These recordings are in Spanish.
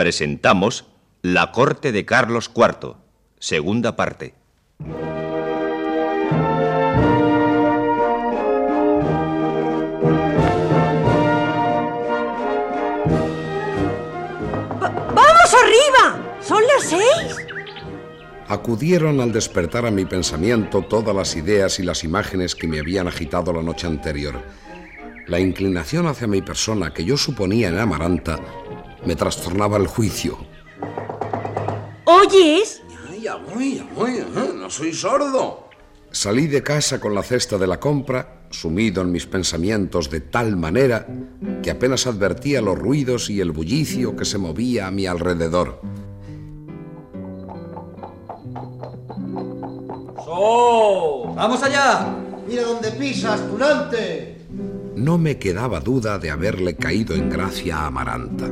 Presentamos La corte de Carlos IV, segunda parte. ¡Vamos arriba! ¿Son las seis? Acudieron al despertar a mi pensamiento todas las ideas y las imágenes que me habían agitado la noche anterior. La inclinación hacia mi persona que yo suponía en Amaranta me trastornaba el juicio. ¿Oyes? Ya voy, ya voy, ¿eh? no soy sordo. Salí de casa con la cesta de la compra, sumido en mis pensamientos de tal manera que apenas advertía los ruidos y el bullicio que se movía a mi alrededor. ¡So! ¡Vamos allá! Mira dónde pisas, tunante. No me quedaba duda de haberle caído en gracia a Amaranta.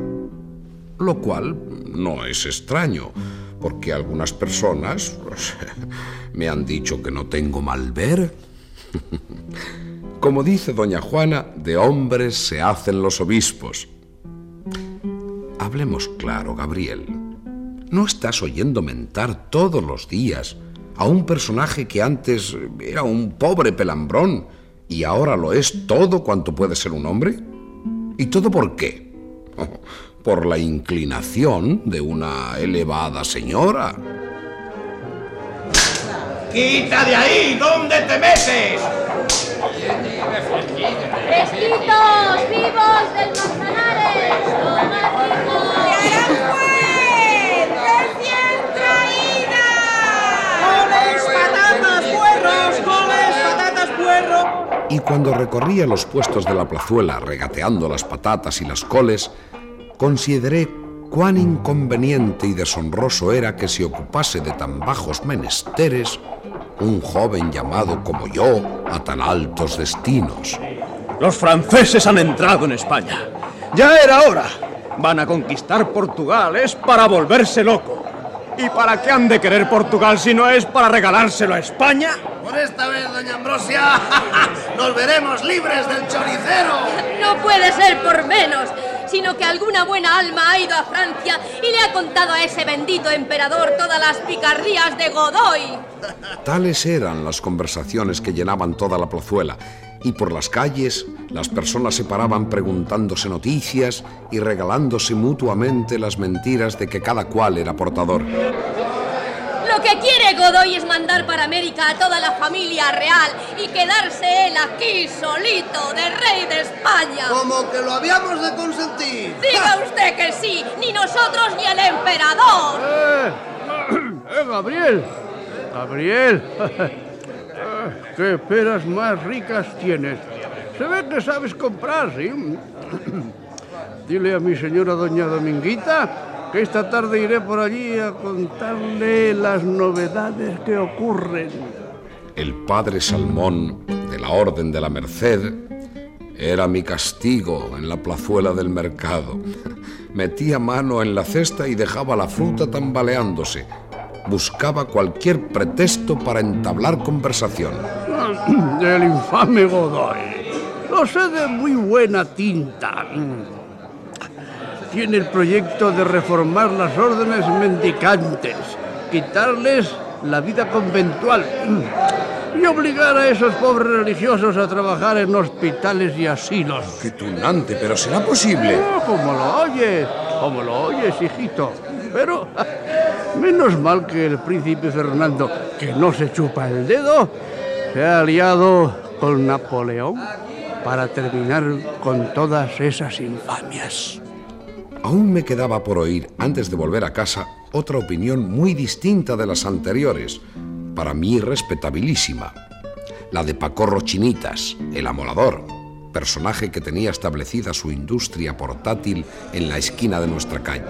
Lo cual no es extraño, porque algunas personas pues, me han dicho que no tengo mal ver. Como dice doña Juana, de hombres se hacen los obispos. Hablemos claro, Gabriel. No estás oyendo mentar todos los días a un personaje que antes era un pobre pelambrón y ahora lo es todo cuanto puede ser un hombre. ¿Y todo por qué? por la inclinación de una elevada señora. ¡Quita de ahí! ¿Dónde te metes? ¡Fresquitos vivos del Manzanares! ¡Aranjuez! ¡Recién traída! ¡Coles, patatas, puerros! ¡Coles, patatas, puerro! Y cuando recorría los puestos de la plazuela regateando las patatas y las coles, consideré cuán inconveniente y deshonroso era que se ocupase de tan bajos menesteres un joven llamado como yo a tan altos destinos. Los franceses han entrado en España. Ya era hora. Van a conquistar Portugal. Es para volverse loco. ¿Y para qué han de querer Portugal si no es para regalárselo a España? Por esta vez, doña Ambrosia, nos veremos libres del choricero. No puede ser por menos, sino que alguna buena alma ha ido a Francia y le ha contado a ese bendito emperador todas las picardías de Godoy. Tales eran las conversaciones que llenaban toda la plazuela, y por las calles las personas se paraban preguntándose noticias y regalándose mutuamente las mentiras de que cada cual era portador. Lo que quiere Godoy es mandar para América a toda la familia real y quedarse él aquí solito, de rey de España. Como que lo habíamos de consentir. Diga usted que sí, ni nosotros ni el emperador. ¡Eh! ¡Eh, Gabriel! ¡Gabriel! ¡Qué peras más ricas tienes! Se ve que sabes comprar, ¿sí? Dile a mi señora doña Dominguita que esta tarde iré por allí a contarle las novedades que ocurren. El padre Salmón, de la Orden de la Merced, era mi castigo en la plazuela del mercado. Metía mano en la cesta y dejaba la fruta tambaleándose. Buscaba cualquier pretexto para entablar conversación. El infame Godoy. Lo sé de muy buena tinta. Tiene el proyecto de reformar las órdenes mendicantes, quitarles la vida conventual y obligar a esos pobres religiosos a trabajar en hospitales y asilos. Qué tunante, pero será posible. Oh, como lo oyes, como lo oyes, hijito. Pero menos mal que el príncipe Fernando, que no se chupa el dedo, se ha aliado con Napoleón para terminar con todas esas infamias. Aún me quedaba por oír, antes de volver a casa, otra opinión muy distinta de las anteriores, para mí respetabilísima, la de Pacorro Chinitas, el amolador, personaje que tenía establecida su industria portátil en la esquina de nuestra calle.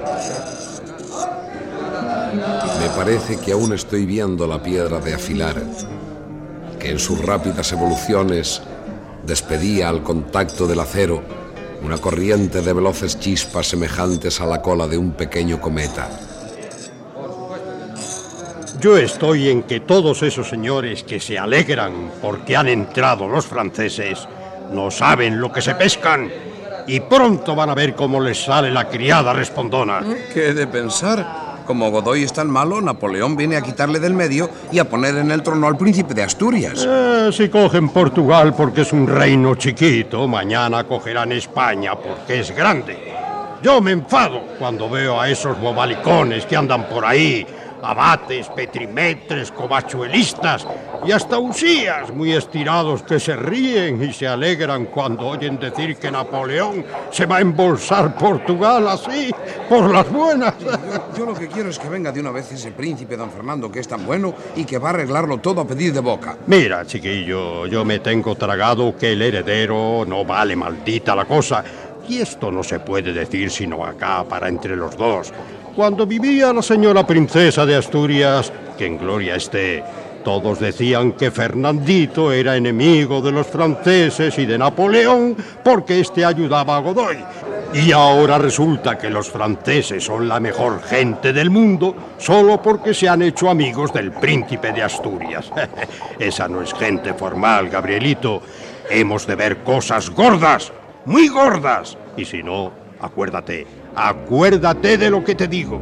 Me parece que aún estoy viendo la piedra de afilar, que en sus rápidas evoluciones despedía al contacto del acero una corriente de veloces chispas semejantes a la cola de un pequeño cometa. Yo estoy en que todos esos señores que se alegran porque han entrado los franceses no saben lo que se pescan y pronto van a ver cómo les sale la criada respondona. ¿Qué he de pensar? Como Godoy es tan malo, Napoleón viene a quitarle del medio y a poner en el trono al príncipe de Asturias. Eh, si cogen Portugal porque es un reino chiquito, mañana cogerán España porque es grande. Yo me enfado cuando veo a esos bobalicones que andan por ahí abates, petrimetres, covachuelistas y hasta usías muy estirados que se ríen y se alegran cuando oyen decir que Napoleón se va a embolsar Portugal así, por las buenas. Yo, lo que quiero es que venga de una vez ese príncipe don Fernando que es tan bueno y que va a arreglarlo todo a pedir de boca. Mira, chiquillo, yo me tengo tragado que el heredero no vale maldita la cosa. Y esto no se puede decir sino acá para entre los dos. Cuando vivía la señora princesa de Asturias, que en gloria esté, todos decían que Fernandito era enemigo de los franceses y de Napoleón porque éste ayudaba a Godoy. Y ahora resulta que los franceses son la mejor gente del mundo solo porque se han hecho amigos del príncipe de Asturias. Esa no es gente formal, Gabrielito. Hemos de ver cosas gordas, muy gordas. Y si no, acuérdate, Acuérdate de lo que te digo.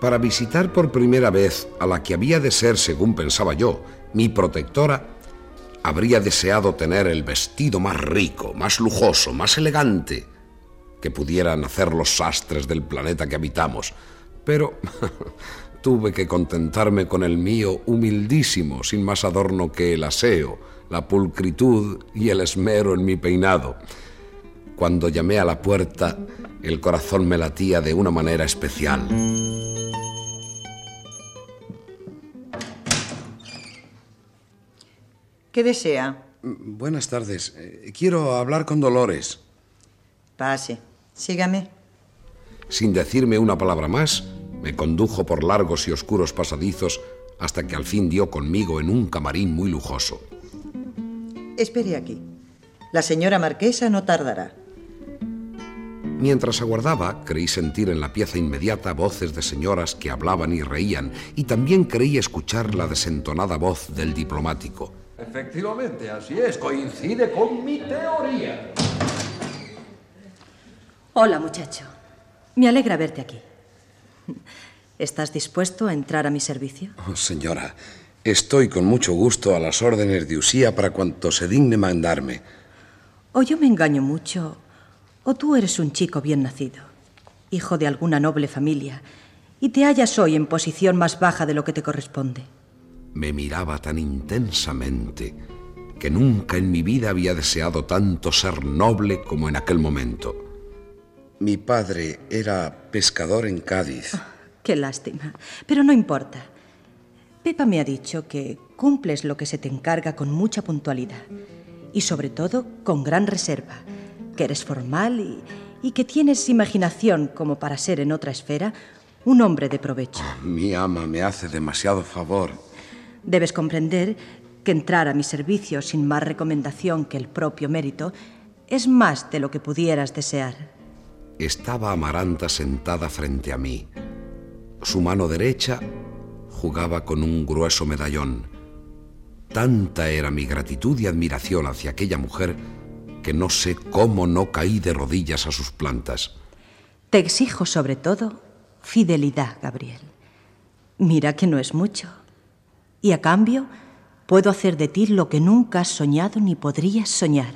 Para visitar por primera vez a la que había de ser, según pensaba yo, mi protectora, habría deseado tener el vestido más rico, más lujoso, más elegante que pudieran hacer los sastres del planeta que habitamos. Pero tuve que contentarme con el mío humildísimo, sin más adorno que el aseo, la pulcritud y el esmero en mi peinado. Cuando llamé a la puerta, el corazón me latía de una manera especial. ¿Qué desea? Buenas tardes. Eh, quiero hablar con Dolores. Pase. Sígame. Sin decirme una palabra más, me condujo por largos y oscuros pasadizos hasta que al fin dio conmigo en un camarín muy lujoso. Espere aquí. La señora marquesa no tardará. Mientras aguardaba, creí sentir en la pieza inmediata voces de señoras que hablaban y reían, y también creí escuchar la desentonada voz del diplomático. Efectivamente, así es, coincide con mi teoría. Hola, muchacho. Me alegra verte aquí. ¿Estás dispuesto a entrar a mi servicio? Oh, señora, Estoy con mucho gusto a las órdenes de Usía para cuanto se digne mandarme. O yo me engaño mucho, o tú eres un chico bien nacido, hijo de alguna noble familia, y te hallas hoy en posición más baja de lo que te corresponde. Me miraba tan intensamente que nunca en mi vida había deseado tanto ser noble como en aquel momento. Mi padre era pescador en Cádiz. Ah, qué lástima, pero no importa. Pepa me ha dicho que cumples lo que se te encarga con mucha puntualidad y sobre todo con gran reserva, que eres formal y, que tienes imaginación como para ser en otra esfera un hombre de provecho. Oh, mi ama me hace demasiado favor. Debes comprender que entrar a mi servicio sin más recomendación que el propio mérito es más de lo que pudieras desear. Estaba Amaranta sentada frente a mí. Su mano derecha jugaba con un grueso medallón. Tanta era mi gratitud y admiración hacia aquella mujer que no sé cómo no caí de rodillas a sus plantas. Te exijo sobre todo fidelidad, Gabriel. Mira que no es mucho. Y a cambio, puedo hacer de ti lo que nunca has soñado ni podrías soñar.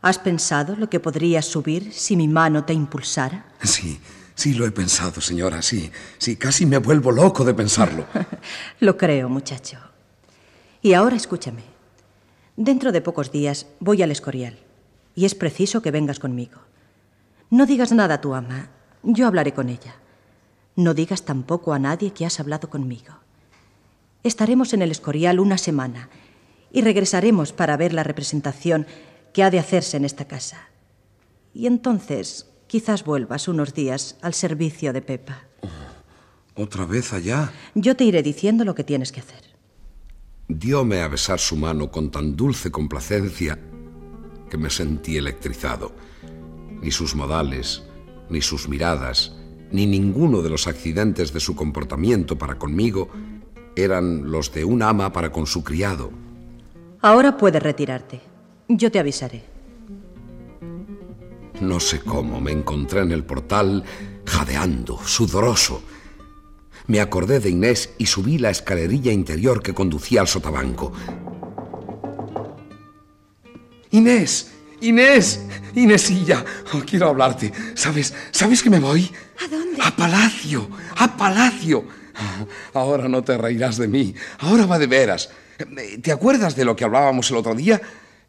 ¿Has pensado lo que podrías subir si mi mano te impulsara? Sí, sí lo he pensado, señora, sí. Sí, casi me vuelvo loco de pensarlo. lo creo, muchacho. Y ahora escúchame. Dentro de pocos días voy al Escorial y es preciso que vengas conmigo. No digas nada a tu ama, yo hablaré con ella. No digas tampoco a nadie que has hablado conmigo. Estaremos en el Escorial una semana y regresaremos para ver la representación que ha de hacerse en esta casa. Y entonces quizás vuelvas unos días al servicio de Pepa. ¿Otra vez allá? Yo te iré diciendo lo que tienes que hacer. Dióme a besar su mano con tan dulce complacencia que me sentí electrizado. Ni sus modales, ni sus miradas, ni ninguno de los accidentes de su comportamiento para conmigo eran los de un ama para con su criado. Ahora puedes retirarte. Yo te avisaré. No sé cómo me encontré en el portal jadeando, sudoroso. Me acordé de Inés y subí la escalerilla interior que conducía al sotabanco. Inés, Inés, Inésilla, oh, quiero hablarte. ¿Sabes? ¿Sabes que me voy? ¿A dónde? A Palacio, a Palacio. Ahora no te reirás de mí. Ahora va de veras. ¿Te acuerdas de lo que hablábamos el otro día?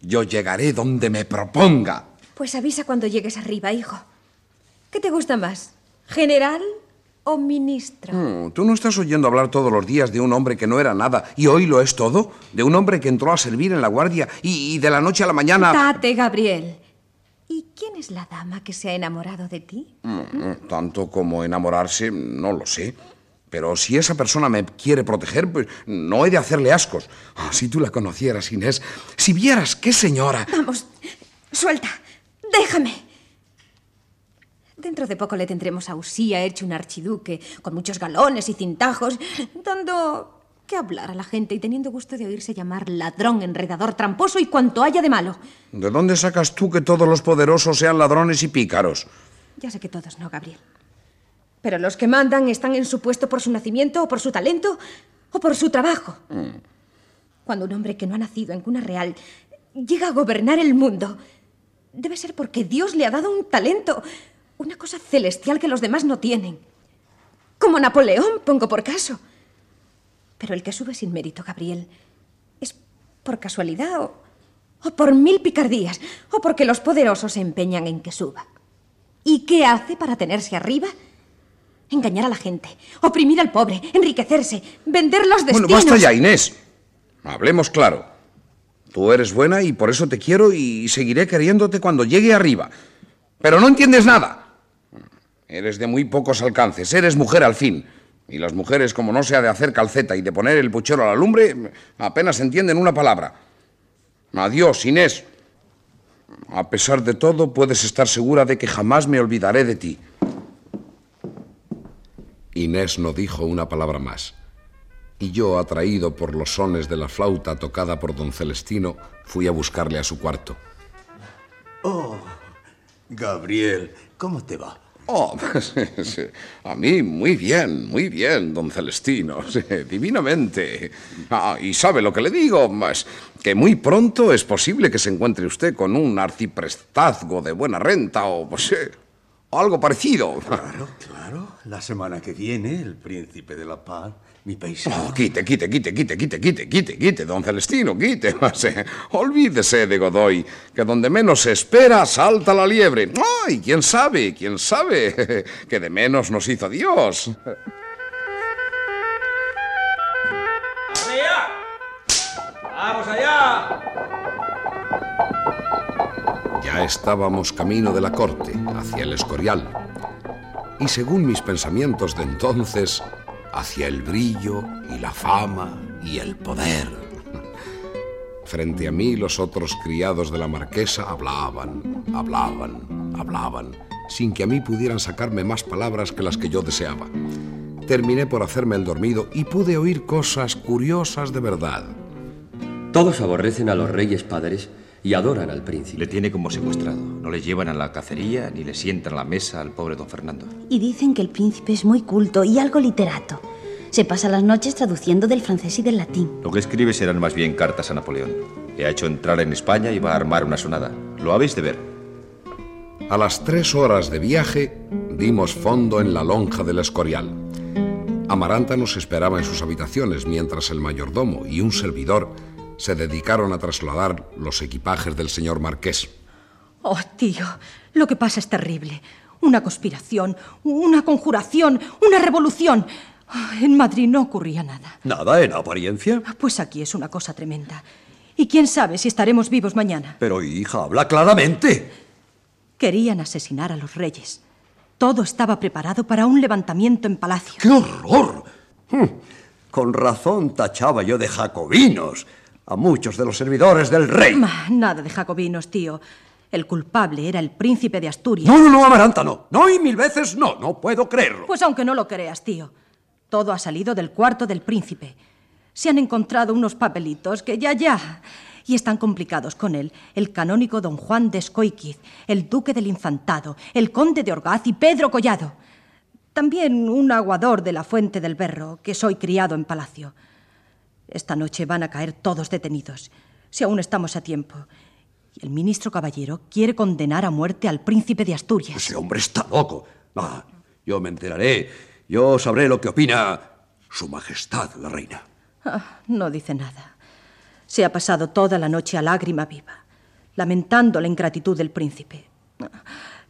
Yo llegaré donde me proponga. Pues avisa cuando llegues arriba, hijo. ¿Qué te gusta más? ¿General o ministro? Mm, ¿Tú no estás oyendo hablar todos los días de un hombre que no era nada y hoy lo es todo? ¿De un hombre que entró a servir en la guardia y, y de la noche a la mañana... Tate, Gabriel. ¿Y quién es la dama que se ha enamorado de ti? Mm, tanto como enamorarse, no lo sé. Pero si esa persona me quiere proteger, pues no he de hacerle ascos. Ah, si tú la conocieras, Inés, si vieras qué señora... Vamos, suelta, déjame. Dentro de poco le tendremos a Usía hecho un archiduque, con muchos galones y cintajos, dando que hablar a la gente y teniendo gusto de oírse llamar ladrón, enredador, tramposo y cuanto haya de malo. ¿De dónde sacas tú que todos los poderosos sean ladrones y pícaros? Ya sé que todos no, Gabriel. Pero los que mandan están en su puesto por su nacimiento o por su talento o por su trabajo. Mm. Cuando un hombre que no ha nacido en cuna real llega a gobernar el mundo, debe ser porque Dios le ha dado un talento, una cosa celestial que los demás no tienen. Como Napoleón, pongo por caso. Pero el que sube sin mérito, Gabriel, es por casualidad o, o por mil picardías, o porque los poderosos se empeñan en que suba. ¿Y qué hace para tenerse arriba? Engañar a la gente, oprimir al pobre, enriquecerse, vender los destinos. Bueno, basta ya, Inés. Hablemos claro. Tú eres buena y por eso te quiero y seguiré queriéndote cuando llegue arriba. Pero no entiendes nada. Eres de muy pocos alcances, eres mujer al fin. Y las mujeres, como no sea de hacer calceta y de poner el puchero a la lumbre, apenas entienden una palabra. Adiós, Inés. A pesar de todo, puedes estar segura de que jamás me olvidaré de ti. Inés no dijo una palabra más. Y yo, atraído por los sones de la flauta tocada por don Celestino, fui a buscarle a su cuarto. Oh, Gabriel, ¿cómo te va? Oh, sí, a mí muy bien, muy bien, don Celestino, sí, divinamente. Ah, y sabe lo que le digo, más que muy pronto es posible que se encuentre usted con un arciprestazgo de buena renta o, pues, o algo parecido. Claro, claro. La semana que viene, el príncipe de la paz, mi paisano. Oh, quite, quite, quite, quite, quite, quite, quite, quite, don Celestino, quite. Eh, olvídese de Godoy, que donde menos se espera salta la liebre. ¡Ay! ¿Quién sabe? ¿Quién sabe? Que de menos nos hizo Dios. ¡Vamos allá! Ya estábamos camino de la corte, hacia el Escorial. Y según mis pensamientos de entonces, hacia el brillo y la fama y el poder. Frente a mí los otros criados de la marquesa hablaban, hablaban, hablaban, sin que a mí pudieran sacarme más palabras que las que yo deseaba. Terminé por hacerme el dormido y pude oír cosas curiosas de verdad. Todos aborrecen a los reyes padres y adoran al príncipe. Le tiene como secuestrado. No le llevan a la cacería ni le sientan a la mesa al pobre don Fernando. Y dicen que el príncipe es muy culto y algo literato. Se pasa las noches traduciendo del francés y del latín. Lo que escribe serán más bien cartas a Napoleón. Le ha hecho entrar en España y va a armar una sonada. Lo habéis de ver. A las tres horas de viaje dimos fondo en la lonja del Escorial. Amaranta nos esperaba en sus habitaciones mientras el mayordomo y un servidor se dedicaron a trasladar los equipajes del señor marqués. Oh, tío, lo que pasa es terrible. Una conspiración, una conjuración, una revolución. Ah, En Madrid no ocurría nada. Nada en apariencia. Pues aquí es una cosa tremenda. Y quién sabe si estaremos vivos mañana. Pero hija, habla claramente. Querían asesinar a los reyes. Todo estaba preparado para un levantamiento en palacio. ¡Qué horror! Hm, Con razón tachaba yo de jacobinos a muchos de los servidores del rey. Ma, Nada de jacobinos, tío. El culpable era el príncipe de Asturias. No, no, no, Amaranta, no. No, y mil veces no. No puedo creerlo. Pues aunque no lo creas, tío. Todo ha salido del cuarto del príncipe. Se han encontrado unos papelitos que ya, ya. Y están complicados con él el canónigo don Juan de Escoiquiz, el duque del Infantado, el conde de Orgaz y Pedro Collado. También un aguador de la Fuente del Berro, que soy criado en palacio. Esta noche van a caer todos detenidos, si aún estamos a tiempo. Y el ministro Caballero quiere condenar a muerte al príncipe de Asturias. Ese hombre está loco. Ah, yo me enteraré. Yo sabré lo que opina Su Majestad la Reina. Ah, no dice nada. Se ha pasado toda la noche a lágrima viva, lamentando la ingratitud del príncipe. Ah,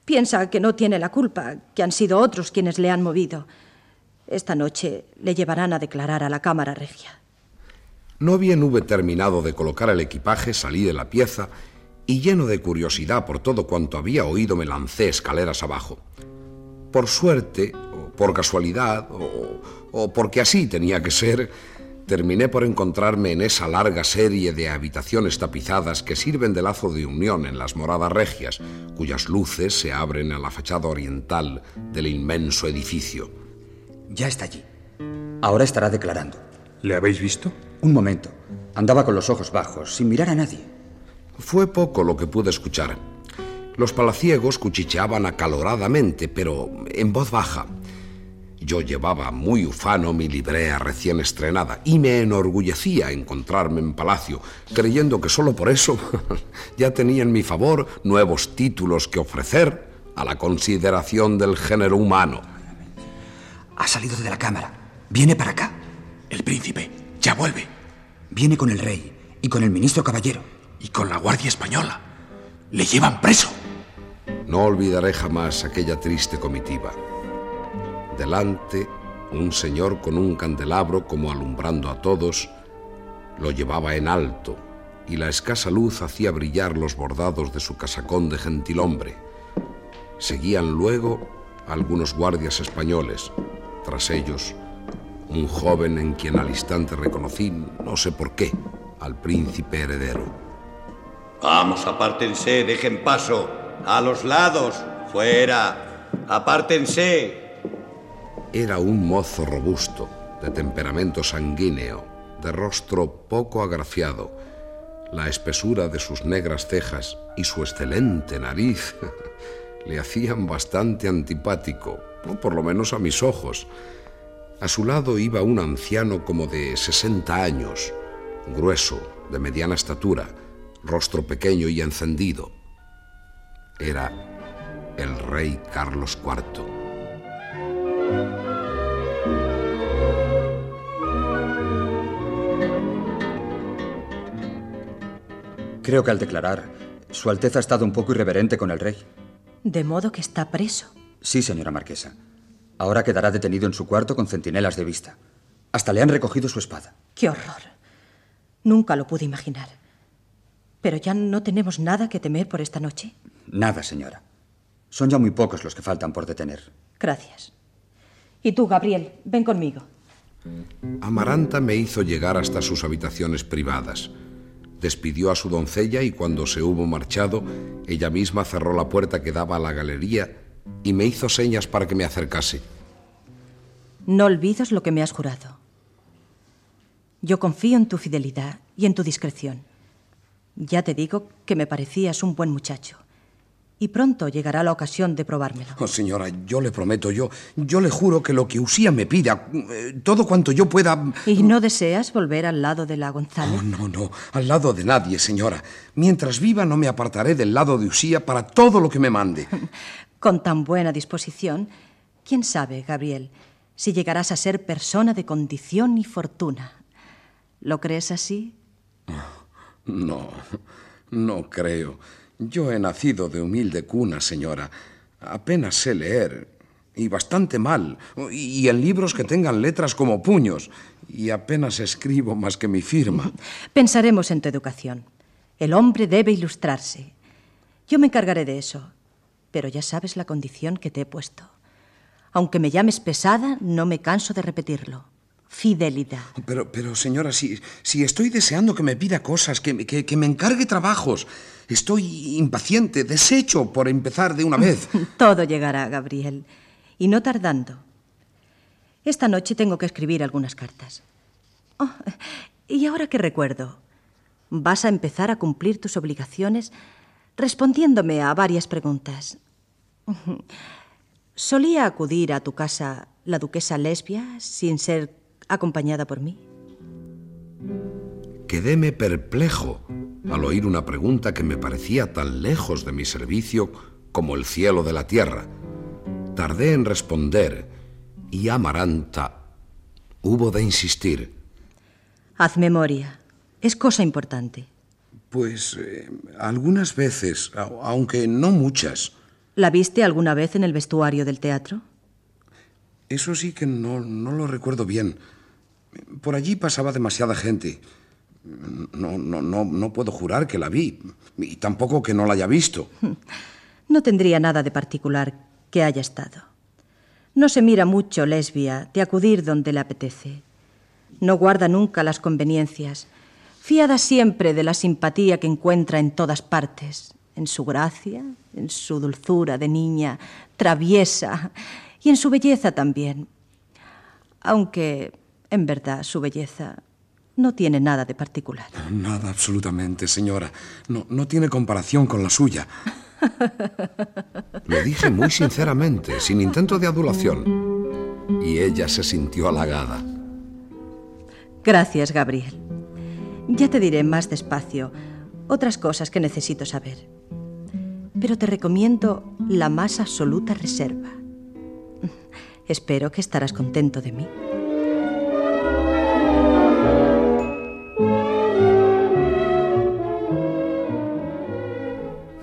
Piensa que no tiene la culpa, que han sido otros quienes le han movido. Esta noche le llevarán a declarar a la Cámara Regia. No bien hube terminado de colocar el equipaje, salí de la pieza y lleno de curiosidad por todo cuanto había oído me lancé escaleras abajo. Por suerte, o por casualidad, o, o porque así tenía que ser, terminé por encontrarme en esa larga serie de habitaciones tapizadas que sirven de lazo de unión en las moradas regias, cuyas luces se abren a la fachada oriental del inmenso edificio. Ya está allí. Ahora estará declarando. ¿Le habéis visto? Un momento. Andaba con los ojos bajos, sin mirar a nadie. Fue poco lo que pude escuchar. Los palaciegos cuchicheaban acaloradamente, pero en voz baja. Yo llevaba muy ufano mi librea recién estrenada y me enorgullecía encontrarme en palacio, creyendo que solo por eso ya tenía en mi favor nuevos títulos que ofrecer a la consideración del género humano. Ha salido de la cámara. Viene para acá. El príncipe ya vuelve. Viene con el rey y con el ministro caballero. Y con la Guardia Española. Le llevan preso. No olvidaré jamás aquella triste comitiva. Delante, un señor con un candelabro como alumbrando a todos, lo llevaba en alto y la escasa luz hacía brillar los bordados de su casacón de gentilhombre. Seguían luego algunos guardias españoles. Tras ellos, un joven en quien al instante reconocí, no sé por qué, al príncipe heredero. Vamos, apártense, dejen paso. A los lados, fuera. Apártense. Era un mozo robusto, de temperamento sanguíneo, de rostro poco agraciado. La espesura de sus negras cejas y su excelente nariz le hacían bastante antipático, o por lo menos a mis ojos. A su lado iba un anciano como de 60 años, grueso, de mediana estatura, rostro pequeño y encendido. Era el rey Carlos IV. Creo que al declarar, Su Alteza ha estado un poco irreverente con el rey. De modo que está preso. Sí, señora marquesa. Ahora quedará detenido en su cuarto con centinelas de vista. Hasta le han recogido su espada. ¡Qué horror! Nunca lo pude imaginar. Pero ya no tenemos nada que temer por esta noche. Nada, señora. Son ya muy pocos los que faltan por detener. Gracias. Y tú, Gabriel, ven conmigo. Amaranta me hizo llegar hasta sus habitaciones privadas. Despidió a su doncella y cuando se hubo marchado, ella misma cerró la puerta que daba a la galería y me hizo señas para que me acercase. No olvides lo que me has jurado. Yo confío en tu fidelidad y en tu discreción. Ya te digo que me parecías un buen muchacho. Y pronto llegará la ocasión de probármelo. Oh, señora, yo le prometo, yo, yo le juro que lo que Usía me pida, eh, todo cuanto yo pueda... ¿Y no deseas volver al lado de la González? Oh, no, no, al lado de nadie, señora. Mientras viva no me apartaré del lado de Usía para todo lo que me mande. Con tan buena disposición, quién sabe, Gabriel, si llegarás a ser persona de condición y fortuna. ¿Lo crees así? No, no creo. Yo he nacido de humilde cuna, señora. Apenas sé leer, y bastante mal, y en libros que tengan letras como puños, y apenas escribo más que mi firma. Pensaremos en tu educación. El hombre debe ilustrarse. Yo me encargaré de eso, pero ya sabes la condición que te he puesto. Aunque me llames pesada, no me canso de repetirlo. Fidelidad. Pero, pero señora, si, si estoy deseando que me pida cosas, que, que, que me encargue trabajos, estoy impaciente, deshecho por empezar de una vez. Todo llegará, Gabriel, y no tardando. Esta noche tengo que escribir algunas cartas. Oh, y ahora que recuerdo, vas a empezar a cumplir tus obligaciones respondiéndome a varias preguntas. ¿Solía acudir a tu casa la duquesa lesbia sin ser acompañada por mí? Quedéme perplejo al oír una pregunta que me parecía tan lejos de mi servicio como el cielo de la tierra. Tardé en responder y Amaranta hubo de insistir. Haz memoria. Es cosa importante. Pues eh, algunas veces, aunque no muchas. ¿La viste alguna vez en el vestuario del teatro? Eso sí que no, no lo recuerdo bien. Por allí pasaba demasiada gente. No, no, no, no puedo jurar que la vi, y tampoco que no la haya visto. No tendría nada de particular que haya estado. No se mira mucho lesbia de acudir donde le apetece. No guarda nunca las conveniencias, fiada siempre de la simpatía que encuentra en todas partes, en su gracia, en su dulzura de niña traviesa y en su belleza también. Aunque, en verdad, su belleza no tiene nada de particular. Nada, absolutamente, señora. No, no tiene comparación con la suya. Lo dije muy sinceramente, sin intento de adulación. Y ella se sintió halagada. Gracias, Gabriel. Ya te diré más despacio otras cosas que necesito saber. Pero te recomiendo la más absoluta reserva. Espero que estarás contento de mí.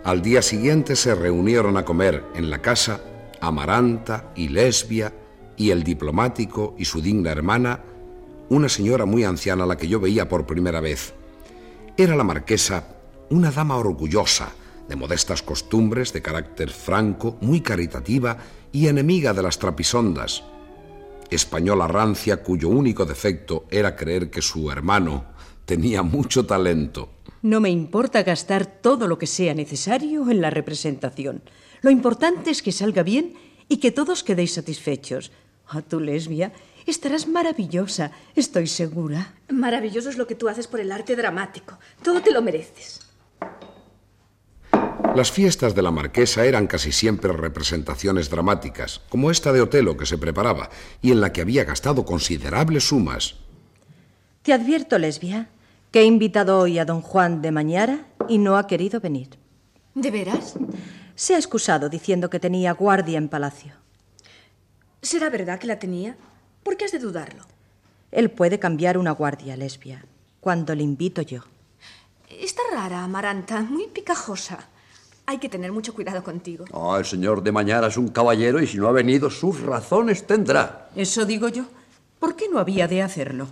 Al día siguiente se reunieron a comer en la casa Amaranta y Lesbia y el diplomático y su digna hermana, una señora muy anciana a la que yo veía por primera vez. Era la marquesa, una dama orgullosa, de modestas costumbres, de carácter franco, muy caritativa y enemiga de las trapisondas. Española rancia cuyo único defecto era creer que su hermano tenía mucho talento. No me importa gastar todo lo que sea necesario en la representación. Lo importante es que salga bien y que todos quedéis satisfechos. A tu lesbia estarás maravillosa, estoy segura. Maravilloso es lo que tú haces por el arte dramático. Todo te lo mereces. Las fiestas de la marquesa eran casi siempre representaciones dramáticas, como esta de Otelo que se preparaba y en la que había gastado considerables sumas. Te advierto, lesbia, que he invitado hoy a don Juan de Mañara y no ha querido venir. ¿De veras? Se ha excusado diciendo que tenía guardia en palacio. ¿Será verdad que la tenía? ¿Por qué has de dudarlo? Él puede cambiar una guardia, lesbia, cuando le invito yo. Está rara, Amaranta, muy picajosa. Hay que tener mucho cuidado contigo. Oh, el señor de Mañara es un caballero y si no ha venido, sus razones tendrá. Eso digo yo. ¿Por qué no había de hacerlo?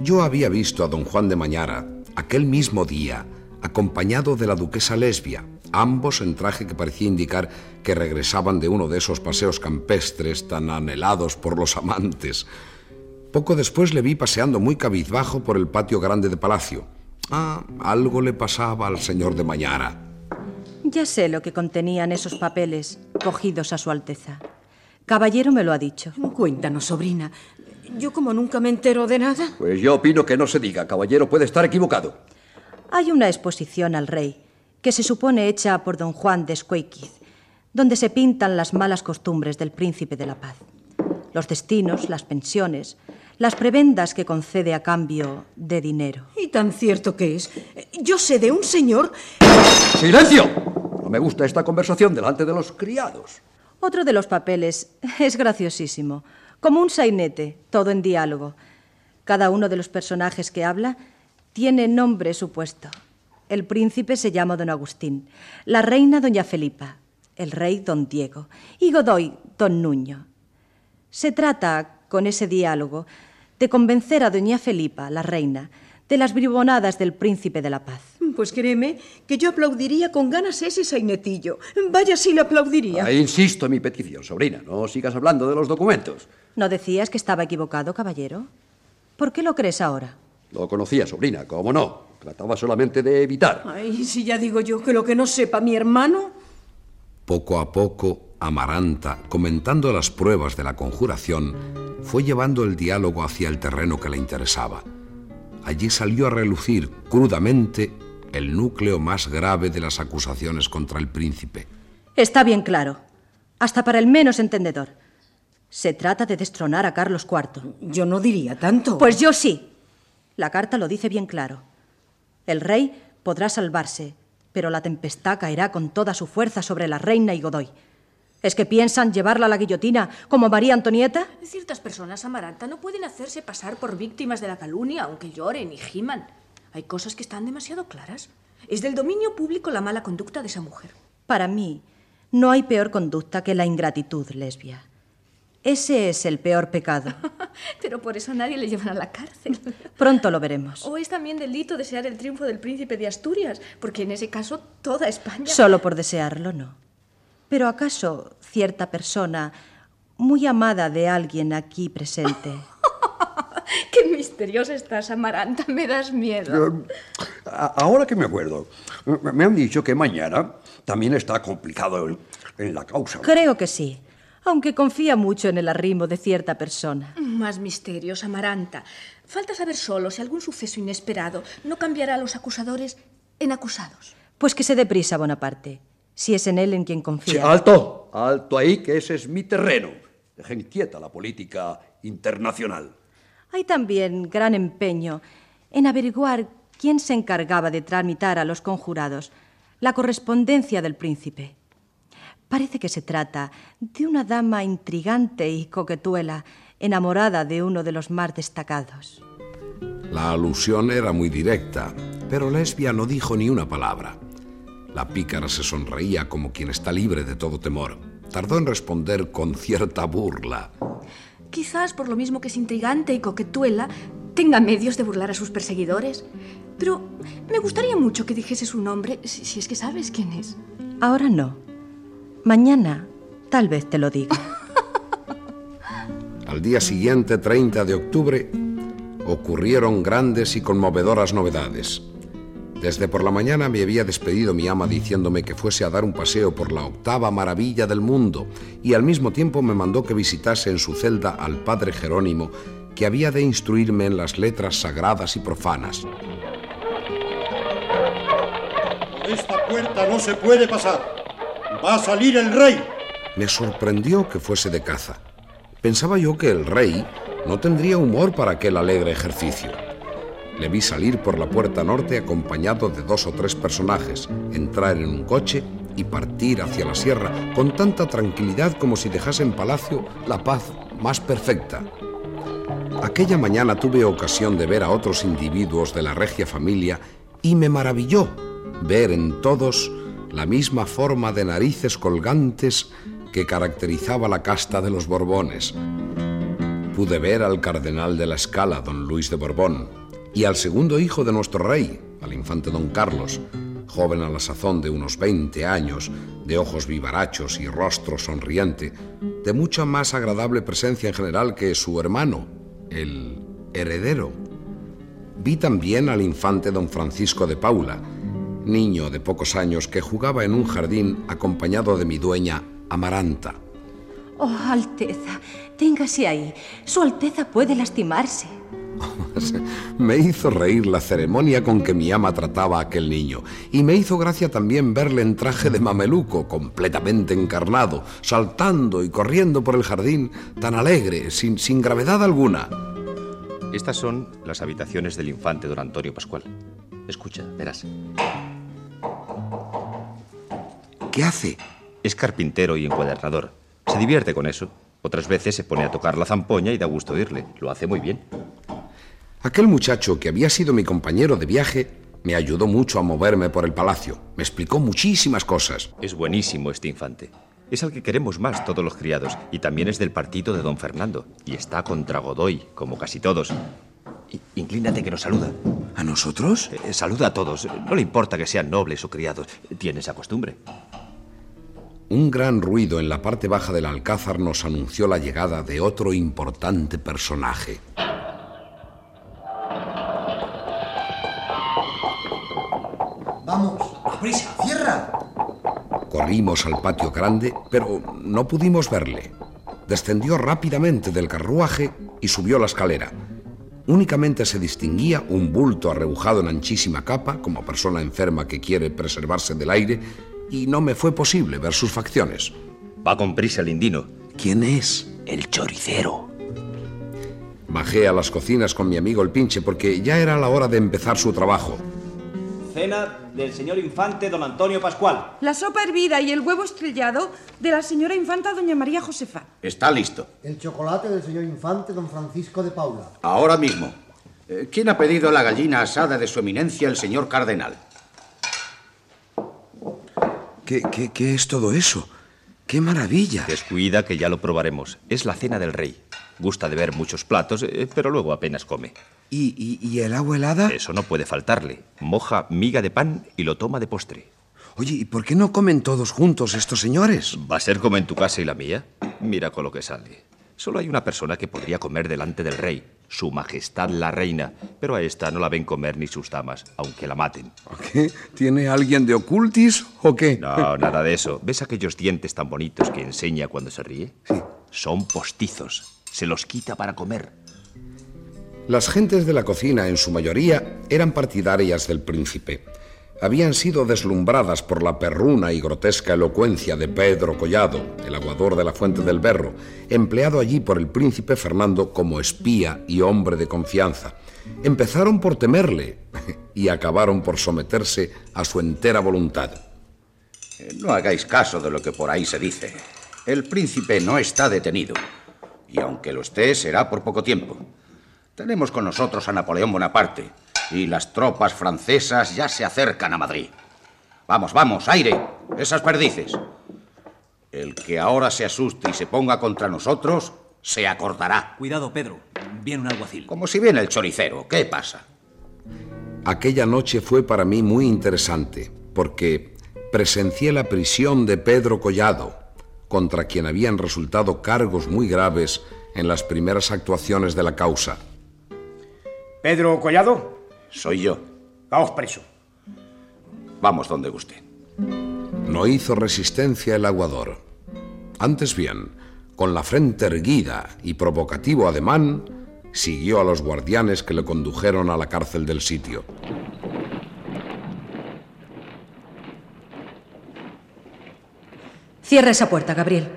Yo había visto a don Juan de Mañara aquel mismo día, acompañado de la duquesa lesbia, ambos en traje que parecía indicar que regresaban de uno de esos paseos campestres tan anhelados por los amantes. Poco después le vi paseando muy cabizbajo por el patio grande de palacio. Ah, algo le pasaba al señor de Mañara. Ya sé lo que contenían esos papeles cogidos a su Alteza. Caballero me lo ha dicho. Cuéntanos, sobrina. Yo como nunca me entero de nada. Pues yo opino que no se diga, caballero, puede estar equivocado. Hay una exposición al rey, que se supone hecha por don Juan de Escuéquiz, donde se pintan las malas costumbres del príncipe de la paz. Los destinos, las pensiones, las prebendas que concede a cambio de dinero. Y tan cierto que es. Yo sé de un señor... ¡Silencio! No me gusta esta conversación delante de los criados. Otro de los papeles es graciosísimo, como un sainete, todo en diálogo. Cada uno de los personajes que habla tiene nombre supuesto. El príncipe se llama don Agustín, la reina doña Felipa, el rey don Diego y Godoy don Nuño. Se trata, con ese diálogo, de convencer a doña Felipa, la reina, de las bribonadas del príncipe de la paz. Pues créeme que yo aplaudiría con ganas ese sainetillo. Vaya si le aplaudiría. Ah, insisto en mi petición, sobrina. No sigas hablando de los documentos. ¿No decías que estaba equivocado, caballero? ¿Por qué lo crees ahora? Lo conocía, sobrina, cómo no. Trataba solamente de evitar. Ay, si ya digo yo que lo que no sepa mi hermano. Poco a poco, Amaranta, comentando las pruebas de la conjuración, fue llevando el diálogo hacia el terreno que le interesaba. Allí salió a relucir crudamente el núcleo más grave de las acusaciones contra el príncipe. Está bien claro, hasta para el menos entendedor. Se trata de destronar a Carlos IV. Yo no diría tanto. Pues yo sí. La carta lo dice bien claro. El rey podrá salvarse, pero la tempestad caerá con toda su fuerza sobre la reina y Godoy. ¿Es que piensan llevarla a la guillotina como María Antonieta? Ciertas personas, Amaranta, no pueden hacerse pasar por víctimas de la calumnia, aunque lloren y giman. Hay cosas que están demasiado claras. Es del dominio público la mala conducta de esa mujer. Para mí, no hay peor conducta que la ingratitud, lesbia. Ese es el peor pecado. Pero por eso nadie le llevan a la cárcel. Pronto lo veremos. O es también delito desear el triunfo del príncipe de Asturias, porque en ese caso toda España... Solo por desearlo, no. Pero ¿acaso cierta persona, muy amada de alguien aquí presente... ¡Qué misteriosa estás, Amaranta! Me das miedo. Ahora que me acuerdo, me han dicho que mañana también está complicado en, en la causa. Creo que sí aunque confía mucho en el arrimo de cierta persona. Más misterios, Amaranta. Falta saber solo si algún suceso inesperado no cambiará a los acusadores en acusados. Pues que se dé prisa, Bonaparte, si es en él en quien confía. Sí, alto, alto ahí, que ese es mi terreno. Dejen quieta la política internacional. Hay también gran empeño en averiguar quién se encargaba de tramitar a los conjurados la correspondencia del príncipe. Parece que se trata de una dama intrigante y coquetuela, enamorada de uno de los más destacados. La alusión era muy directa, pero Lesbia no dijo ni una palabra. La pícara se sonreía como quien está libre de todo temor. Tardó en responder con cierta burla. Quizás por lo mismo que es intrigante y coquetuela, tenga medios de burlar a sus perseguidores. Pero me gustaría mucho que dijese su nombre, si, si es que sabes quién es. Ahora no. Mañana tal vez te lo diga. Al día siguiente, 30 de octubre, ocurrieron grandes y conmovedoras novedades. Desde por la mañana me había despedido mi ama diciéndome que fuese a dar un paseo por la octava maravilla del mundo y al mismo tiempo me mandó que visitase en su celda al padre Jerónimo, que había de instruirme en las letras sagradas y profanas. Por esta puerta no se puede pasar. Va a salir el rey. Me sorprendió que fuese de caza. Pensaba yo que el rey no tendría humor para aquel alegre ejercicio. Le vi salir por la puerta norte acompañado de dos o tres personajes, entrar en un coche y partir hacia la sierra con tanta tranquilidad como si dejase en palacio la paz más perfecta. Aquella mañana tuve ocasión de ver a otros individuos de la regia familia y me maravilló ver en todos la misma forma de narices colgantes que caracterizaba la casta de los Borbones. Pude ver al cardenal de la Escala, don Luis de Borbón, y al segundo hijo de nuestro rey, al infante don Carlos, joven a la sazón de unos 20 años, de ojos vivarachos y rostro sonriente, de mucha más agradable presencia en general que su hermano, el heredero. Vi también al infante don Francisco de Paula, niño de pocos años que jugaba en un jardín acompañado de mi dueña Amaranta. Oh, Alteza, téngase ahí. Su Alteza puede lastimarse. Me hizo reír la ceremonia con que mi ama trataba a aquel niño, y me hizo gracia también verle en traje de mameluco, completamente encarnado, saltando y corriendo por el jardín, tan alegre, sin, sin gravedad alguna. Estas son las habitaciones del infante don Antonio Pascual. Escucha, verás. ¿Qué hace? Es carpintero y encuadernador. Se divierte con eso. Otras veces se pone a tocar la zampoña y da gusto oírle. Lo hace muy bien. Aquel muchacho que había sido mi compañero de viaje me ayudó mucho a moverme por el palacio. Me explicó muchísimas cosas. Es buenísimo este infante. Es al que queremos más todos los criados y también es del partido de don Fernando y está contra Godoy, como casi todos. Inclínate que nos saluda. ¿A nosotros? Eh, saluda a todos. No le importa que sean nobles o criados. Tiene esa costumbre. Un gran ruido en la parte baja del alcázar nos anunció la llegada de otro importante personaje. Vamos, a prisa, cierra. Corrimos al patio grande, pero no pudimos verle. Descendió rápidamente del carruaje y subió la escalera. Únicamente se distinguía un bulto arrebujado en anchísima capa, como persona enferma que quiere preservarse del aire, y no me fue posible ver sus facciones. Va con prisa el indino. ¿Quién es? El choricero. Bajé a las cocinas con mi amigo el pinche porque ya era la hora de empezar su trabajo. Cena del señor infante don Antonio Pascual. La sopa hervida y el huevo estrellado de la señora infanta doña María Josefa. Está listo. El chocolate del señor infante don Francisco de Paula. Ahora mismo. Eh, ¿Quién ha pedido la gallina asada de su eminencia, el señor cardenal? ¿Qué, qué, qué es todo eso? ¡Qué maravilla! Descuida que ya lo probaremos. Es la cena del rey. Gusta de ver muchos platos, eh, pero luego apenas come. ¿Y, y, y el agua helada? Eso no puede faltarle. Moja miga de pan y lo toma de postre. Oye, ¿y por qué no comen todos juntos estos señores? ¿Va a ser como en tu casa y la mía? Mira con lo que sale. Solo hay una persona que podría comer delante del rey, su majestad la reina, pero a esta no la ven comer ni sus damas, aunque la maten. ¿Qué? ¿Tiene alguien de ocultis o qué? No, nada de eso. ¿Ves aquellos dientes tan bonitos que enseña cuando se ríe? Sí. Son postizos. Se los quita para comer. Las gentes de la cocina, en su mayoría, eran partidarias del príncipe. Habían sido deslumbradas por la perruna y grotesca elocuencia de Pedro Collado, el aguador de la Fuente del Berro, empleado allí por el príncipe Fernando como espía y hombre de confianza. Empezaron por temerle y acabaron por someterse a su entera voluntad. Eh, No hagáis caso de lo que por ahí se dice. El príncipe no está detenido. Y aunque lo esté, será por poco tiempo. Tenemos con nosotros a Napoleón Bonaparte. Y las tropas francesas ya se acercan a Madrid. Vamos, vamos, aire. Esas perdices. El que ahora se asuste y se ponga contra nosotros, se acordará. Cuidado, Pedro. Viene un alguacil. Como si viene el choricero. ¿Qué pasa? Aquella noche fue para mí muy interesante, porque presencié la prisión de Pedro Collado, contra quien habían resultado cargos muy graves en las primeras actuaciones de la causa. Pedro Collado, Soy yo. vamos preso. Vamos donde guste. No hizo resistencia el aguador. Antes bien, con la frente erguida y provocativo ademán, siguió a los guardianes que le condujeron a la cárcel del sitio. Cierra esa puerta, Gabriel.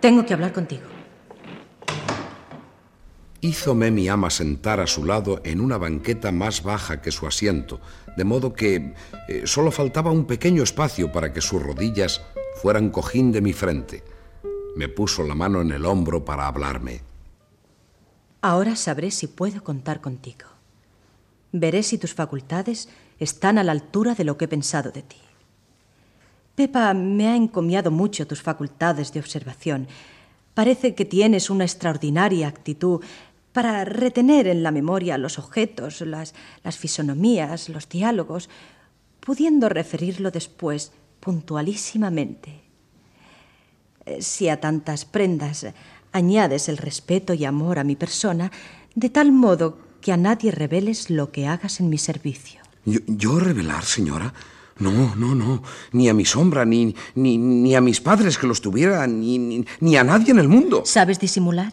Tengo que hablar contigo. Hízome mi ama sentar a su lado en una banqueta más baja que su asiento, de modo que eh, solo faltaba un pequeño espacio para que sus rodillas fueran cojín de mi frente. Me puso la mano en el hombro para hablarme. Ahora sabré si puedo contar contigo. Veré si tus facultades están a la altura de lo que he pensado de ti. Pepa me ha encomiado mucho tus facultades de observación. Parece que tienes una extraordinaria actitud para retener en la memoria los objetos, las, las fisonomías, los diálogos, pudiendo referirlo después puntualísimamente. Eh, Si a tantas prendas añades el respeto y amor a mi persona, de tal modo que a nadie reveles lo que hagas en mi servicio. ¿Yo, yo revelar, señora? No, no, no. Ni a mi sombra, ni, ni, ni a mis padres que los tuvieran, ni, ni, ni a nadie en el mundo. ¿Sabes disimular?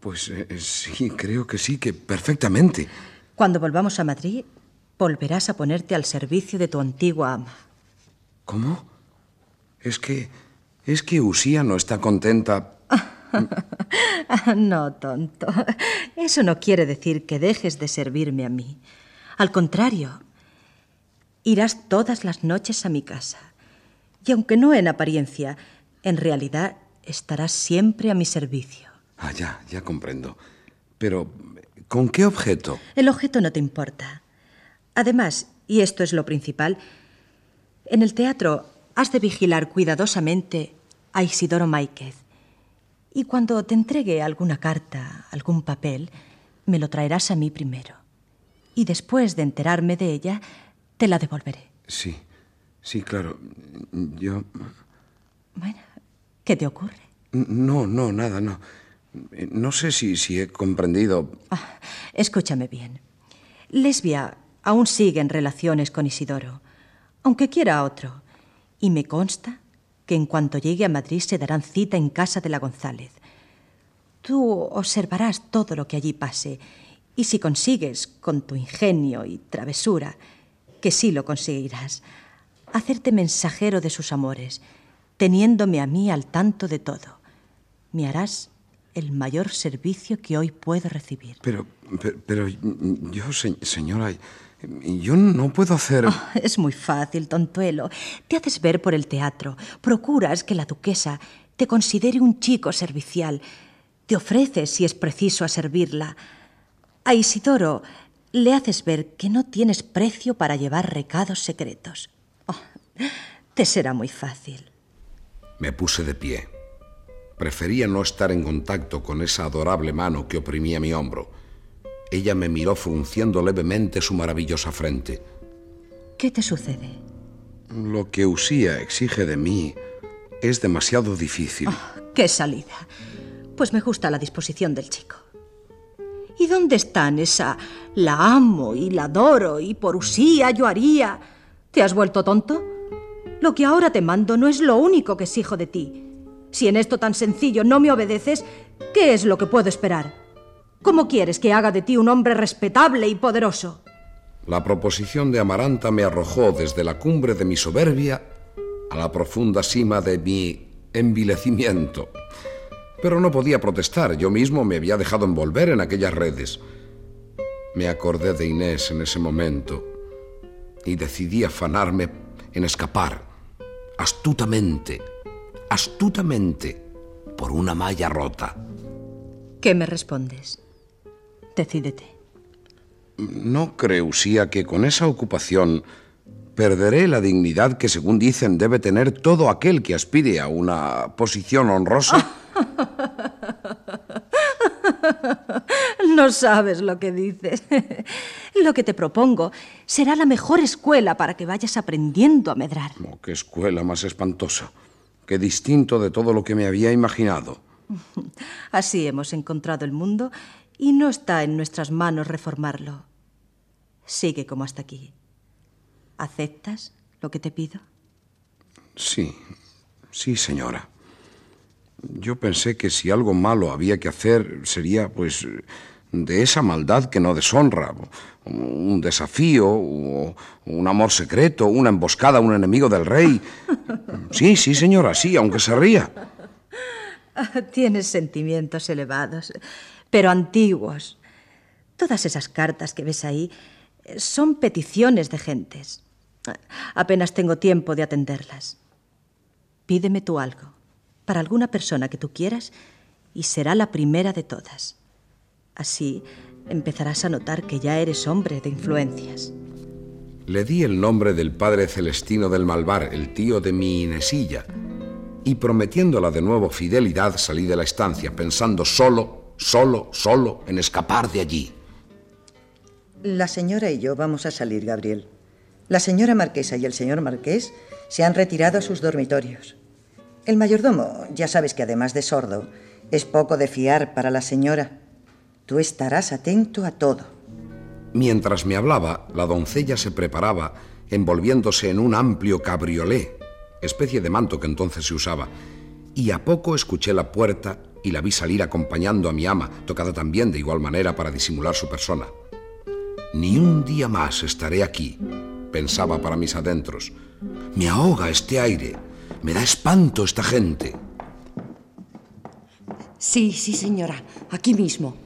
Pues eh, sí, creo que sí, que perfectamente. Cuando volvamos a Madrid, volverás a ponerte al servicio de tu antigua ama. ¿Cómo? Es que. Es que Usía no está contenta. no, tonto. Eso no quiere decir que dejes de servirme a mí. Al contrario, irás todas las noches a mi casa. Y aunque no en apariencia, en realidad estarás siempre a mi servicio. Ah, ya, ya comprendo. Pero, ¿con qué objeto? El objeto no te importa. Además, y esto es lo principal, en el teatro has de vigilar cuidadosamente a Isidoro Máiquez. Y cuando te entregue alguna carta, algún papel, me lo traerás a mí primero. Y después de enterarme de ella, te la devolveré. Sí, sí, claro. Yo. Bueno, ¿qué te ocurre? No, no, nada, no. No sé si, he comprendido. Ah, escúchame bien. Lesbia aún sigue en relaciones con Isidoro, aunque quiera otro. Y me consta que en cuanto llegue a Madrid se darán cita en casa de la González. Tú observarás todo lo que allí pase, y si consigues, con tu ingenio y travesura, que sí lo conseguirás, hacerte mensajero de sus amores, teniéndome a mí al tanto de todo, me harás el mayor servicio que hoy puedo recibir. Pero, pero, pero yo, se- señora, yo no puedo hacer. Oh, es muy fácil, tontuelo. Te haces ver por el teatro, procuras que la duquesa te considere un chico servicial, te ofreces, si es preciso, a servirla. A Isidoro le haces ver que no tienes precio para llevar recados secretos. Oh, te será muy fácil. Me puse de pie. Prefería no estar en contacto con esa adorable mano que oprimía mi hombro. Ella me miró frunciendo levemente su maravillosa frente. ¿Qué te sucede? Lo que Usía exige de mí es demasiado difícil. ¡Qué salida! Pues me gusta la disposición del chico. ¿Y dónde están esa la amo y la adoro y por usía yo haría? ¿Te has vuelto tonto? Lo que ahora te mando no es lo único que exijo de ti. Si en esto tan sencillo no me obedeces, ¿qué es lo que puedo esperar? ¿Cómo quieres que haga de ti un hombre respetable y poderoso? La proposición de Amaranta me arrojó desde la cumbre de mi soberbia a la profunda cima de mi envilecimiento. Pero no podía protestar, yo mismo me había dejado envolver en aquellas redes. Me acordé de Inés en ese momento y decidí afanarme en escapar, astutamente, astutamente, por una malla rota. ¿Qué me respondes? Decídete. ¿No cree Usía que con esa ocupación perderé la dignidad que, según dicen, debe tener todo aquel que aspire a una posición honrosa? No sabes lo que dices. Lo que te propongo será la mejor escuela para que vayas aprendiendo a medrar. Oh, ¡Qué escuela más espantosa! ¡Qué distinto de todo lo que me había imaginado! Así hemos encontrado el mundo y no está en nuestras manos reformarlo. Sigue como hasta aquí. ¿Aceptas lo que te pido? Sí, sí, señora. Yo pensé que si algo malo había que hacer sería, pues, de esa maldad que no deshonra, un desafío, un amor secreto, una emboscada a un enemigo del rey. Sí, sí, señora, sí, aunque se ría. Tienes sentimientos elevados, pero antiguos. Todas esas cartas que ves ahí eh, son peticiones de gentes. Apenas tengo tiempo de atenderlas. Pídeme tú algo, para alguna persona que tú quieras, y será la primera de todas. Así empezarás a notar que ya eres hombre de influencias. Le di el nombre del padre Celestino del Malvar, el tío de mi Inesilla, y prometiéndola de nuevo fidelidad salí de la estancia, pensando solo, solo, solo en escapar de allí. La señora y yo vamos a salir, Gabriel. La señora marquesa y el señor marqués se han retirado a sus dormitorios. El mayordomo, ya sabes que además de sordo, es poco de fiar para la señora. Tú estarás atento a todo. Mientras me hablaba, la doncella se preparaba envolviéndose en un amplio cabriolé, especie de manto que entonces se usaba, y a poco escuché la puerta y la vi salir acompañando a mi ama, tocada también de igual manera para disimular su persona. Ni un día más estaré aquí, pensaba para mis adentros. Me ahoga este aire, me da espanto esta gente. Sí, sí, señora, aquí mismo.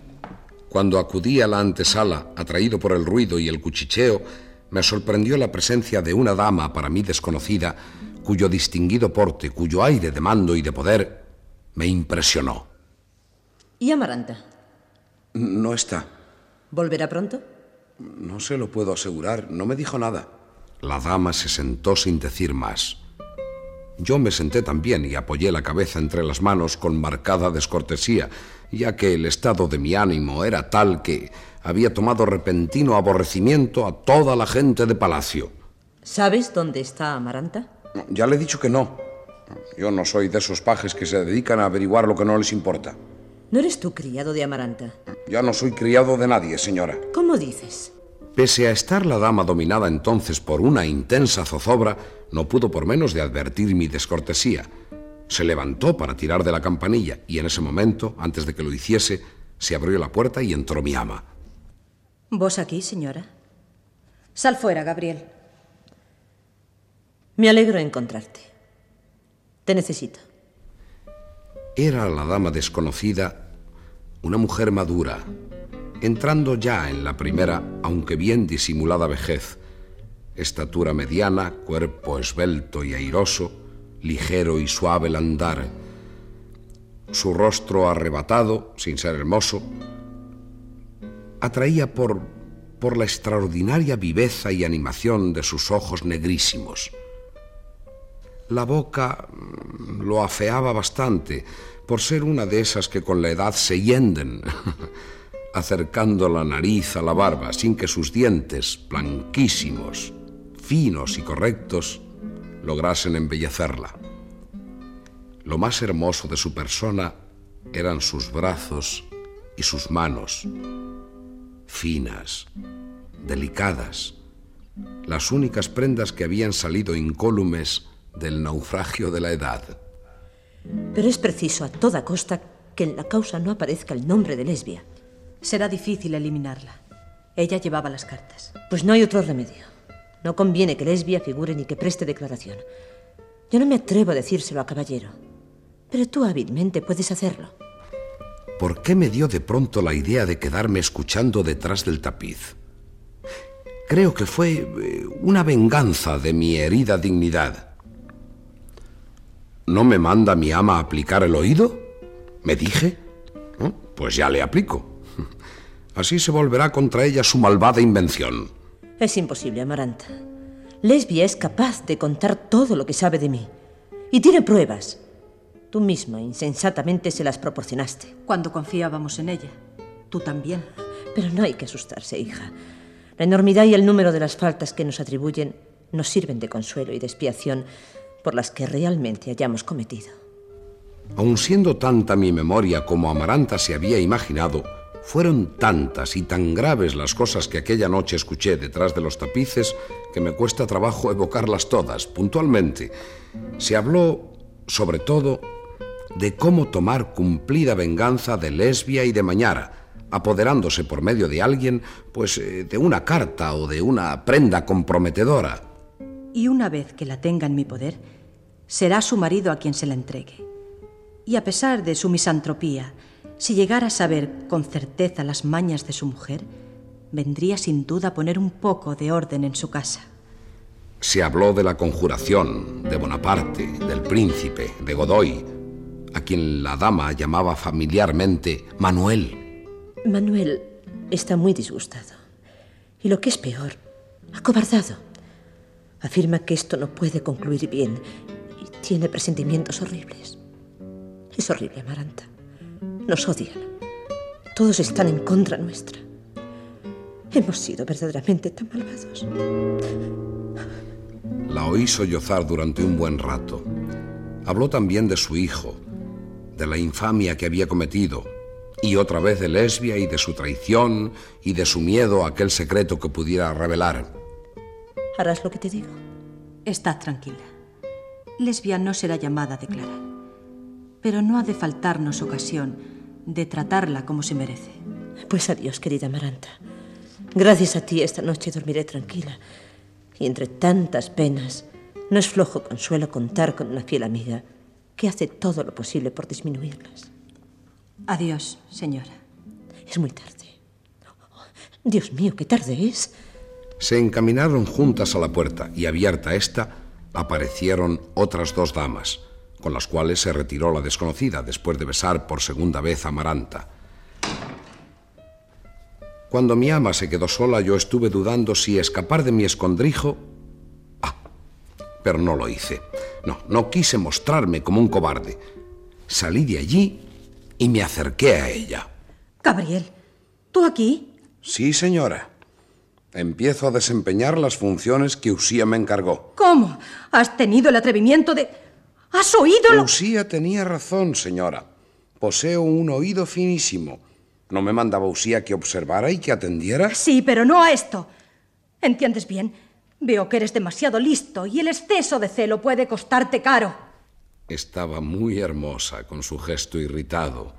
Cuando acudí a la antesala, atraído por el ruido y el cuchicheo, me sorprendió la presencia de una dama para mí desconocida, cuyo distinguido porte, cuyo aire de mando y de poder me impresionó. ¿Y Amaranta? No está. ¿Volverá pronto? No se lo puedo asegurar, no me dijo nada. La dama se sentó sin decir más. Yo me senté también y apoyé la cabeza entre las manos con marcada descortesía, ya que el estado de mi ánimo era tal que había tomado repentino aborrecimiento a toda la gente de palacio. ¿Sabes dónde está Amaranta? Ya le he dicho que no. Yo no soy de esos pajes que se dedican a averiguar lo que no les importa. ¿No eres tú criado de Amaranta? Ya no soy criado de nadie, señora. ¿Cómo dices? Pese a estar la dama dominada entonces por una intensa zozobra, no pudo por menos de advertir mi descortesía. Se levantó para tirar de la campanilla y en ese momento, antes de que lo hiciese, se abrió la puerta y entró mi ama. ¿Vos aquí, señora? Sal fuera, Gabriel. Me alegro encontrarte. Te necesito. Era la dama desconocida una mujer madura, entrando ya en la primera, aunque bien disimulada vejez. Estatura mediana, cuerpo esbelto y airoso, ligero y suave el andar. Su rostro arrebatado, sin ser hermoso, atraía por, por la extraordinaria viveza y animación de sus ojos negrísimos. La boca mm, lo afeaba bastante, por ser una de esas que con la edad se hienden, acercando la nariz a la barba sin que sus dientes, blanquísimos, finos y correctos, lograsen embellecerla. Lo más hermoso de su persona eran sus brazos y sus manos, finas, delicadas, las únicas prendas que habían salido incólumes del naufragio de la edad. Pero es preciso a toda costa que en la causa no aparezca el nombre de lesbia. Será difícil eliminarla. Ella llevaba las cartas. Pues no hay otro remedio. No conviene que lesbia figure ni que preste declaración. Yo no me atrevo a decírselo a caballero. Pero tú hábilmente puedes hacerlo. ¿Por qué me dio de pronto la idea de quedarme escuchando detrás del tapiz? Creo que fue eh, una venganza de mi herida dignidad. ¿No me manda mi ama a aplicar el oído? ¿Me dije? Pues ya le aplico. Así se volverá contra ella su malvada invención. Es imposible, Amaranta. Lesbia es capaz de contar todo lo que sabe de mí. Y tiene pruebas. Tú misma insensatamente se las proporcionaste. Cuando confiábamos en ella. Tú también. Pero no hay que asustarse, hija. La enormidad y el número de las faltas que nos atribuyen nos sirven de consuelo y de expiación por las que realmente hayamos cometido. Aun siendo tanta mi memoria como Amaranta se había imaginado, fueron tantas y tan graves las cosas que aquella noche escuché detrás de los tapices que me cuesta trabajo evocarlas todas, puntualmente. Se habló, sobre todo, de cómo tomar cumplida venganza de Lesbia y de Mañara, apoderándose por medio de alguien, pues eh, de una carta o de una prenda comprometedora. Y una vez que la tenga en mi poder, será su marido a quien se la entregue. Y a pesar de su misantropía, si llegara a saber con certeza las mañas de su mujer, vendría sin duda a poner un poco de orden en su casa. Se habló de la conjuración, de Bonaparte, del príncipe, de Godoy, a quien la dama llamaba familiarmente Manuel. Manuel está muy disgustado. Y lo que es peor, acobardado. Afirma que esto no puede concluir bien y tiene presentimientos horribles. Es horrible, Amaranta. Nos odian. Todos están en contra nuestra. Hemos sido verdaderamente tan malvados. La oí sollozar durante un buen rato. Habló también de su hijo, de la infamia que había cometido, y otra vez de Lesbia y de su traición y de su miedo a aquel secreto que pudiera revelar. ¿Harás lo que te digo? Estad tranquila. Lesbia no será llamada a declarar. Pero no ha de faltarnos ocasión de tratarla como se merece. Pues adiós, querida Amaranta. Gracias a ti esta noche dormiré tranquila. Y entre tantas penas, no es flojo consuelo contar con una fiel amiga que hace todo lo posible por disminuirlas. Adiós, señora. Es muy tarde. Dios mío, qué tarde es. Se encaminaron juntas a la puerta y abierta esta, aparecieron otras dos damas, con las cuales se retiró la desconocida después de besar por segunda vez a Amaranta. Cuando mi ama se quedó sola, yo estuve dudando si escapar de mi escondrijo. Ah, pero no lo hice. No, no quise mostrarme como un cobarde. Salí de allí y me acerqué a ella. Gabriel, ¿tú aquí? Sí, señora. Empiezo a desempeñar las funciones que Usía me encargó. ¿Cómo? ¿Has tenido el atrevimiento de... ¿Has oído lo... Usía tenía razón, señora. Poseo un oído finísimo. ¿No me mandaba Usía que observara y que atendiera? Sí, pero no a esto. ¿Entiendes bien? Veo que eres demasiado listo y el exceso de celo puede costarte caro. Estaba muy hermosa, con su gesto irritado,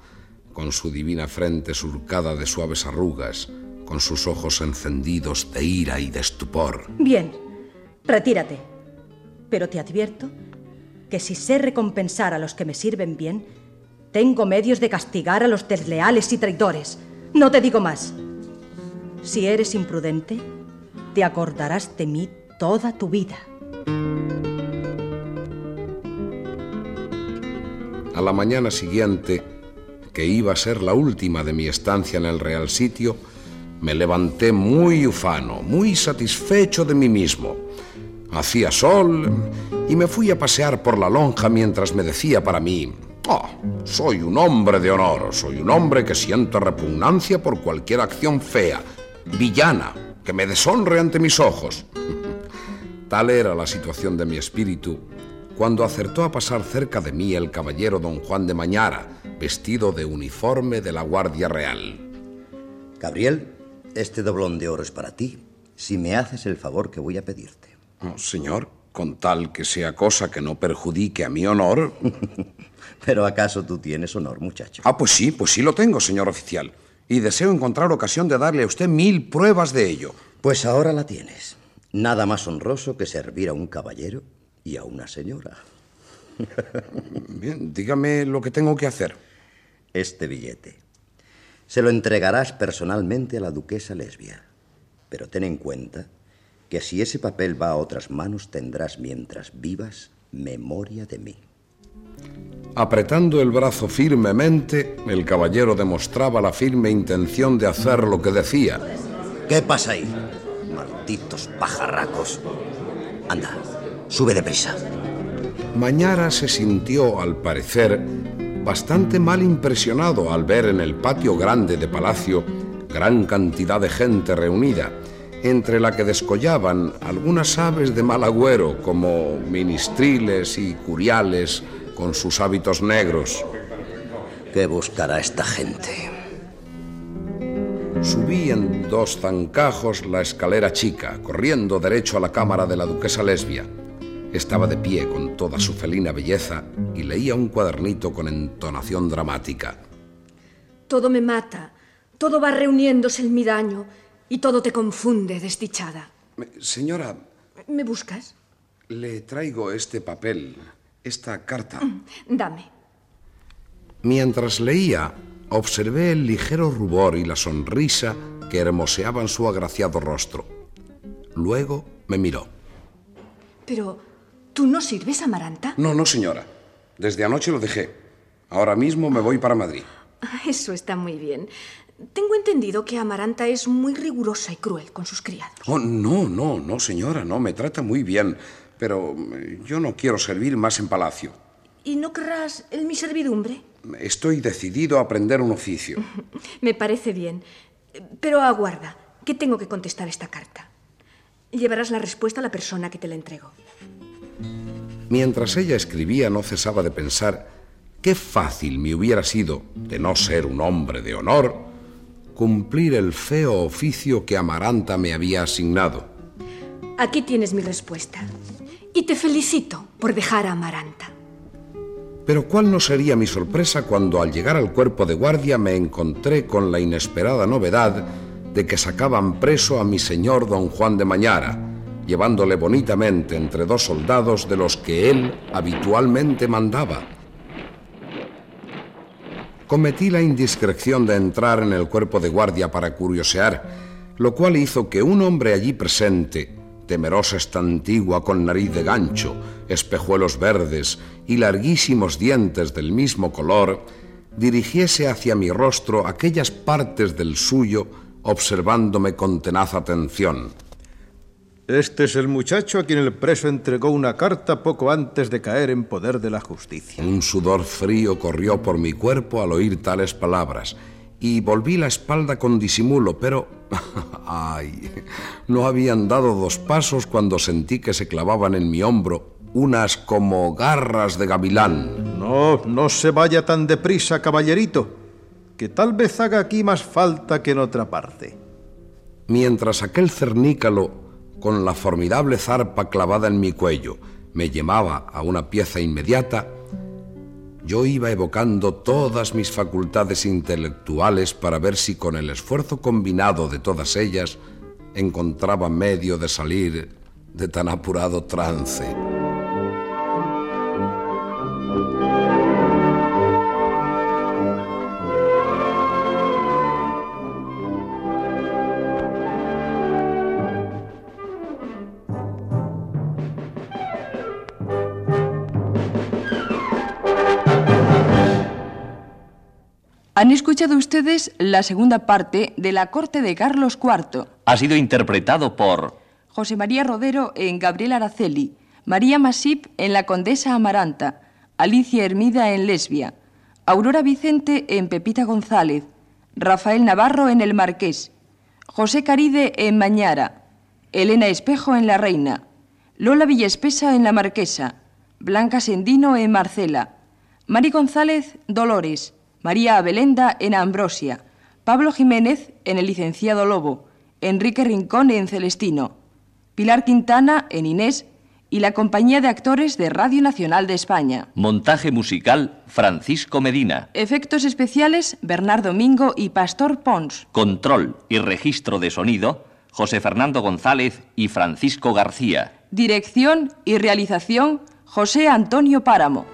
con su divina frente surcada de suaves arrugas, con sus ojos encendidos de ira y de estupor. Bien, retírate. Pero te advierto que si sé recompensar a los que me sirven bien, tengo medios de castigar a los desleales y traidores. No te digo más. Si eres imprudente, te acordarás de mí toda tu vida. A la mañana siguiente, que iba a ser la última de mi estancia en el Real Sitio, me levanté muy ufano, muy satisfecho de mí mismo. Hacía sol y me fui a pasear por la lonja mientras me decía para mí, oh, soy un hombre de honor, soy un hombre que siente repugnancia por cualquier acción fea, villana, que me deshonre ante mis ojos. Tal era la situación de mi espíritu cuando acertó a pasar cerca de mí el caballero don Juan de Mañara, vestido de uniforme de la Guardia Real. Gabriel, este doblón de oro es para ti, si me haces el favor que voy a pedirte. Oh, señor, con tal que sea cosa que no perjudique a mi honor. Pero ¿acaso tú tienes honor, muchacho? Ah, pues sí, pues sí lo tengo, señor oficial. Y deseo encontrar ocasión de darle a usted mil pruebas de ello. Pues ahora la tienes. Nada más honroso que servir a un caballero y a una señora. Bien, dígame lo que tengo que hacer. Este billete. Se lo entregarás personalmente a la duquesa lesbia. Pero ten en cuenta que si ese papel va a otras manos tendrás mientras vivas memoria de mí. Apretando el brazo firmemente, el caballero demostraba la firme intención de hacer lo que decía. ¿Qué pasa ahí? Malditos pajarracos. Anda, sube deprisa. Mañara se sintió, al parecer, bastante mal impresionado al ver en el patio grande de palacio gran cantidad de gente reunida, entre la que descollaban algunas aves de mal agüero como ministriles y curiales con sus hábitos negros. ¿Qué buscará esta gente? Subí en dos zancajos la escalera chica, corriendo derecho a la cámara de la duquesa lesbia. Estaba de pie con toda su felina belleza y leía un cuadernito con entonación dramática. Todo me mata, todo va reuniéndose en mi daño y todo te confunde, desdichada. Señora, ¿Me buscas? le traigo este papel, esta carta. Dame. Mientras leía, observé el ligero rubor y la sonrisa que hermoseaban su agraciado rostro. Luego me miró. Pero, ¿tú no sirves, Amaranta? No, no, señora. Desde anoche lo dejé. Ahora mismo me voy para Madrid. Eso está muy bien. Tengo entendido que Amaranta es muy rigurosa y cruel con sus criados. Oh, no, no, no, señora, no, me trata muy bien. Pero eh, yo no quiero servir más en palacio. ¿Y no querrás el mi servidumbre? Estoy decidido a aprender un oficio. Me parece bien. Pero aguarda, que tengo que contestar esta carta. Llevarás la respuesta a la persona que te la entregó. Mientras ella escribía, no cesaba de pensar qué fácil me hubiera sido, de no ser un hombre de honor, cumplir el feo oficio que Amaranta me había asignado. Aquí tienes mi respuesta. Y te felicito por dejar a Amaranta. Pero cuál no sería mi sorpresa cuando al llegar al cuerpo de guardia me encontré con la inesperada novedad de que sacaban preso a mi señor don Juan de Mañara, llevándole bonitamente entre dos soldados de los que él habitualmente mandaba. Cometí la indiscreción de entrar en el cuerpo de guardia para curiosear, lo cual hizo que un hombre allí presente, temerosa esta antigua con nariz de gancho, espejuelos verdes y larguísimos dientes del mismo color, dirigiese hacia mi rostro aquellas partes del suyo, observándome con tenaz atención. Este es el muchacho a quien el preso entregó una carta poco antes de caer en poder de la justicia. Un sudor frío corrió por mi cuerpo al oír tales palabras y volví la espalda con disimulo, pero... ¡Ay! No habían dado dos pasos cuando sentí que se clavaban en mi hombro unas como garras de gavilán. No, no se vaya tan deprisa, caballerito, que tal vez haga aquí más falta que en otra parte. Mientras aquel cernícalo con la formidable zarpa clavada en mi cuello, me llamaba a una pieza inmediata, yo iba evocando todas mis facultades intelectuales para ver si con el esfuerzo combinado de todas ellas encontraba medio de salir de tan apurado trance. Han escuchado ustedes la segunda parte de La corte de Carlos IV. Ha sido interpretado por José María Rodero en Gabriel Araceli, María Masip en La condesa Amaranta, Alicia Hermida en Lesbia, Aurora Vicente en Pepita González, Rafael Navarro en El Marqués, José Caride en Mañara, Elena Espejo en La Reina, Lola Villespesa en La Marquesa, Blanca Sendino en Marcela, Mari González Dolores, María Abelenda en Ambrosia, Pablo Jiménez en El licenciado Lobo, Enrique Rincón en Celestino, Pilar Quintana en Inés y la compañía de actores de Radio Nacional de España. Montaje musical Francisco Medina. Efectos especiales Bernardo Mingo y Pastor Pons. Control y registro de sonido José Fernando González y Francisco García. Dirección y realización José Antonio Páramo.